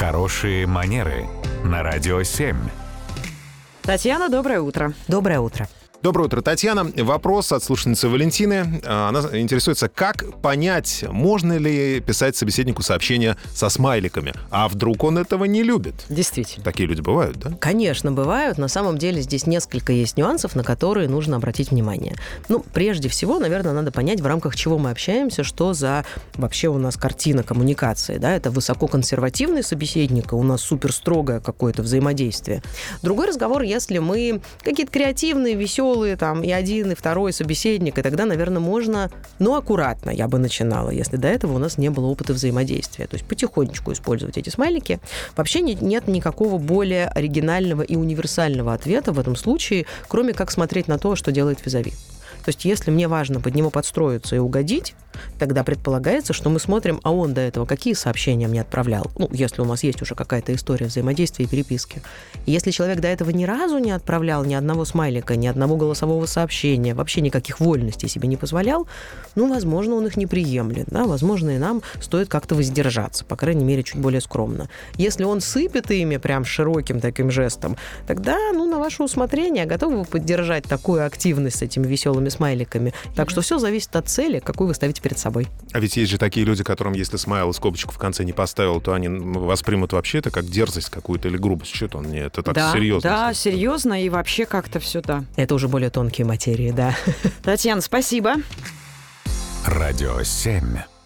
Хорошие манеры на радио 7. Татьяна, доброе утро. Доброе утро. Доброе утро, Татьяна. Вопрос от слушательницы Валентины. А, Она интересуется, как понять, можно ли писать собеседнику сообщения со смайликами, а вдруг он этого не любит? Действительно. Такие люди бывают, да? Конечно, бывают. На самом деле здесь несколько есть нюансов, на которые нужно обратить внимание. Ну, прежде всего, наверное, надо понять, в рамках чего мы общаемся, что за вообще у нас картина коммуникации. Да? Это высококонсервативный собеседник, у нас супер строгое какое-то взаимодействие. Другой разговор, если мы какие-то креативные, веселые, там, и один, и второй собеседник, и тогда, наверное, можно, ну, аккуратно я бы начинала, если до этого у нас не было опыта взаимодействия. То есть потихонечку использовать эти смайлики. Вообще не- нет никакого более оригинального и универсального ответа в этом случае, кроме как смотреть на то, что делает визави. То есть, если мне важно под него подстроиться и угодить, тогда предполагается, что мы смотрим, а он до этого какие сообщения мне отправлял. Ну, если у нас есть уже какая-то история взаимодействия и переписки. И если человек до этого ни разу не отправлял ни одного смайлика, ни одного голосового сообщения, вообще никаких вольностей себе не позволял, ну, возможно, он их не приемлет. Да? Возможно, и нам стоит как-то воздержаться, по крайней мере, чуть более скромно. Если он сыпет ими прям широким таким жестом, тогда, ну, на ваше усмотрение, готовы вы поддержать такую активность с этими веселыми смайликами. Так что все зависит от цели, какую вы ставите перед собой. А ведь есть же такие люди, которым, если смайл и скобочку в конце не поставил, то они воспримут вообще это как дерзость какую-то или грубость. Что-то он не это так да, серьезно. Да, серьезно и вообще как-то все, да. Это уже более тонкие материи, да. Татьяна, спасибо. Радио 7.